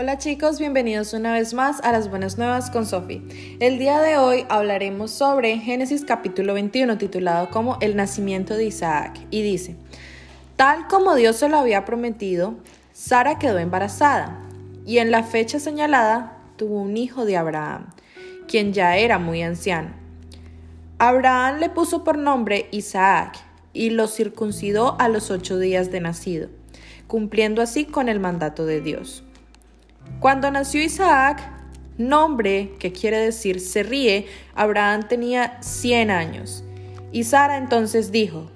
Hola chicos, bienvenidos una vez más a las Buenas Nuevas con Sofi. El día de hoy hablaremos sobre Génesis capítulo 21 titulado como El nacimiento de Isaac y dice, tal como Dios se lo había prometido, Sara quedó embarazada y en la fecha señalada tuvo un hijo de Abraham, quien ya era muy anciano. Abraham le puso por nombre Isaac y lo circuncidó a los ocho días de nacido, cumpliendo así con el mandato de Dios. Cuando nació Isaac, nombre que quiere decir se ríe, Abraham tenía 100 años. Y Sara entonces dijo,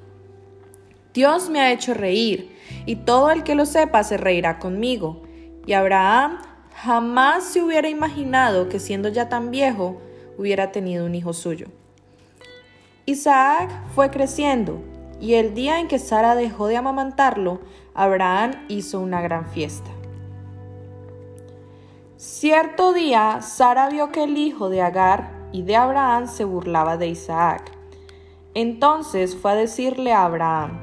Dios me ha hecho reír, y todo el que lo sepa se reirá conmigo. Y Abraham jamás se hubiera imaginado que siendo ya tan viejo, hubiera tenido un hijo suyo. Isaac fue creciendo, y el día en que Sara dejó de amamantarlo, Abraham hizo una gran fiesta. Cierto día, Sara vio que el hijo de Agar y de Abraham se burlaba de Isaac. Entonces fue a decirle a Abraham,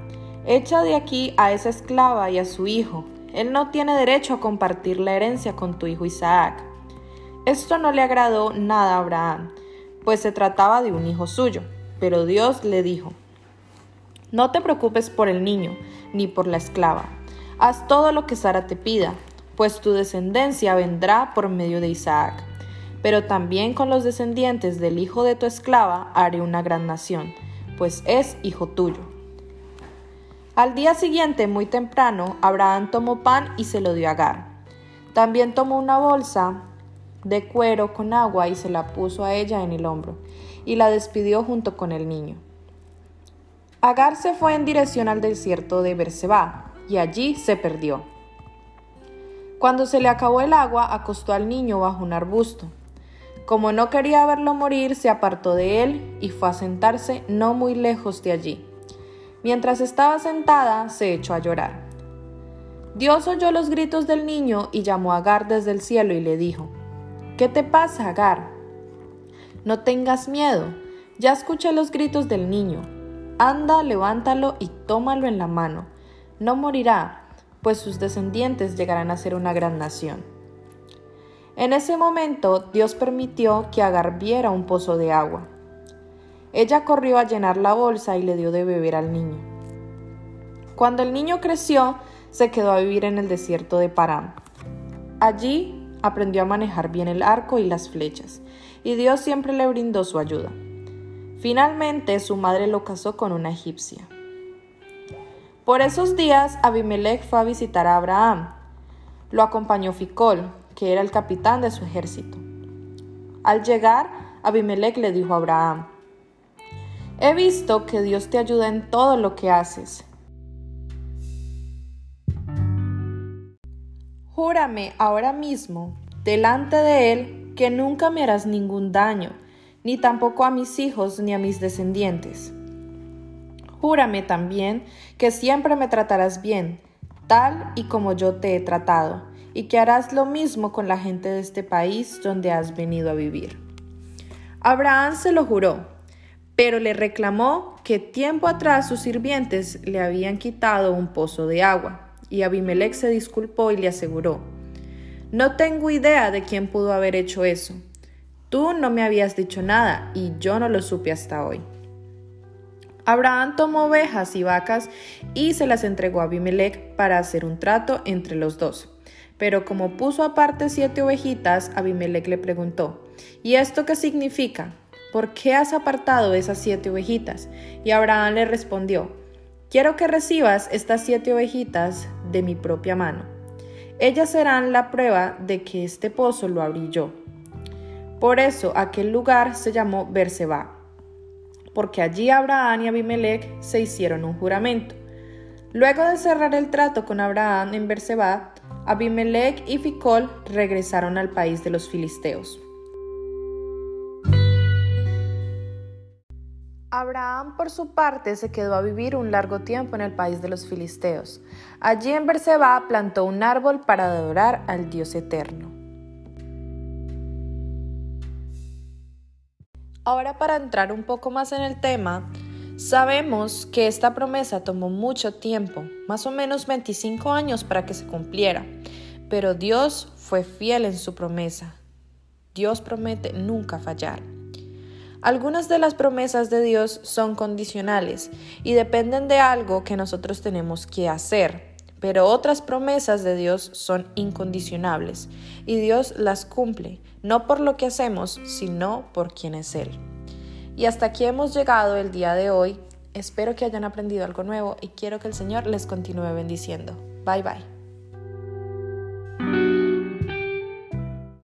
echa de aquí a esa esclava y a su hijo. Él no tiene derecho a compartir la herencia con tu hijo Isaac. Esto no le agradó nada a Abraham, pues se trataba de un hijo suyo. Pero Dios le dijo, no te preocupes por el niño, ni por la esclava. Haz todo lo que Sara te pida, pues tu descendencia vendrá por medio de Isaac. Pero también con los descendientes del hijo de tu esclava haré una gran nación, pues es hijo tuyo. Al día siguiente, muy temprano, Abraham tomó pan y se lo dio a Agar. También tomó una bolsa de cuero con agua y se la puso a ella en el hombro, y la despidió junto con el niño. Agar se fue en dirección al desierto de Berseba, y allí se perdió. Cuando se le acabó el agua, acostó al niño bajo un arbusto. Como no quería verlo morir, se apartó de él y fue a sentarse no muy lejos de allí. Mientras estaba sentada, se echó a llorar. Dios oyó los gritos del niño y llamó a Agar desde el cielo y le dijo, ¿Qué te pasa, Agar? No tengas miedo, ya escuché los gritos del niño. Anda, levántalo y tómalo en la mano. No morirá, pues sus descendientes llegarán a ser una gran nación. En ese momento Dios permitió que Agar viera un pozo de agua. Ella corrió a llenar la bolsa y le dio de beber al niño. Cuando el niño creció, se quedó a vivir en el desierto de Param. Allí aprendió a manejar bien el arco y las flechas, y Dios siempre le brindó su ayuda. Finalmente su madre lo casó con una egipcia. Por esos días Abimelech fue a visitar a Abraham. Lo acompañó Ficol, que era el capitán de su ejército. Al llegar, Abimelech le dijo a Abraham, He visto que Dios te ayuda en todo lo que haces. Júrame ahora mismo, delante de Él, que nunca me harás ningún daño, ni tampoco a mis hijos ni a mis descendientes. Júrame también que siempre me tratarás bien, tal y como yo te he tratado, y que harás lo mismo con la gente de este país donde has venido a vivir. Abraham se lo juró, pero le reclamó que tiempo atrás sus sirvientes le habían quitado un pozo de agua, y Abimelech se disculpó y le aseguró, No tengo idea de quién pudo haber hecho eso. Tú no me habías dicho nada y yo no lo supe hasta hoy. Abraham tomó ovejas y vacas y se las entregó a Abimelech para hacer un trato entre los dos. Pero como puso aparte siete ovejitas, Abimelech le preguntó, ¿Y esto qué significa? ¿Por qué has apartado esas siete ovejitas? Y Abraham le respondió, Quiero que recibas estas siete ovejitas de mi propia mano. Ellas serán la prueba de que este pozo lo abrí yo. Por eso aquel lugar se llamó Berseba porque allí Abraham y Abimelech se hicieron un juramento. Luego de cerrar el trato con Abraham en Berseba, Abimelech y Ficol regresaron al país de los filisteos. Abraham, por su parte, se quedó a vivir un largo tiempo en el país de los filisteos. Allí en Berseba plantó un árbol para adorar al Dios eterno. Ahora para entrar un poco más en el tema, sabemos que esta promesa tomó mucho tiempo, más o menos 25 años para que se cumpliera, pero Dios fue fiel en su promesa. Dios promete nunca fallar. Algunas de las promesas de Dios son condicionales y dependen de algo que nosotros tenemos que hacer, pero otras promesas de Dios son incondicionables y Dios las cumple, no por lo que hacemos, sino por quien es Él. Y hasta aquí hemos llegado el día de hoy. Espero que hayan aprendido algo nuevo y quiero que el Señor les continúe bendiciendo. Bye bye.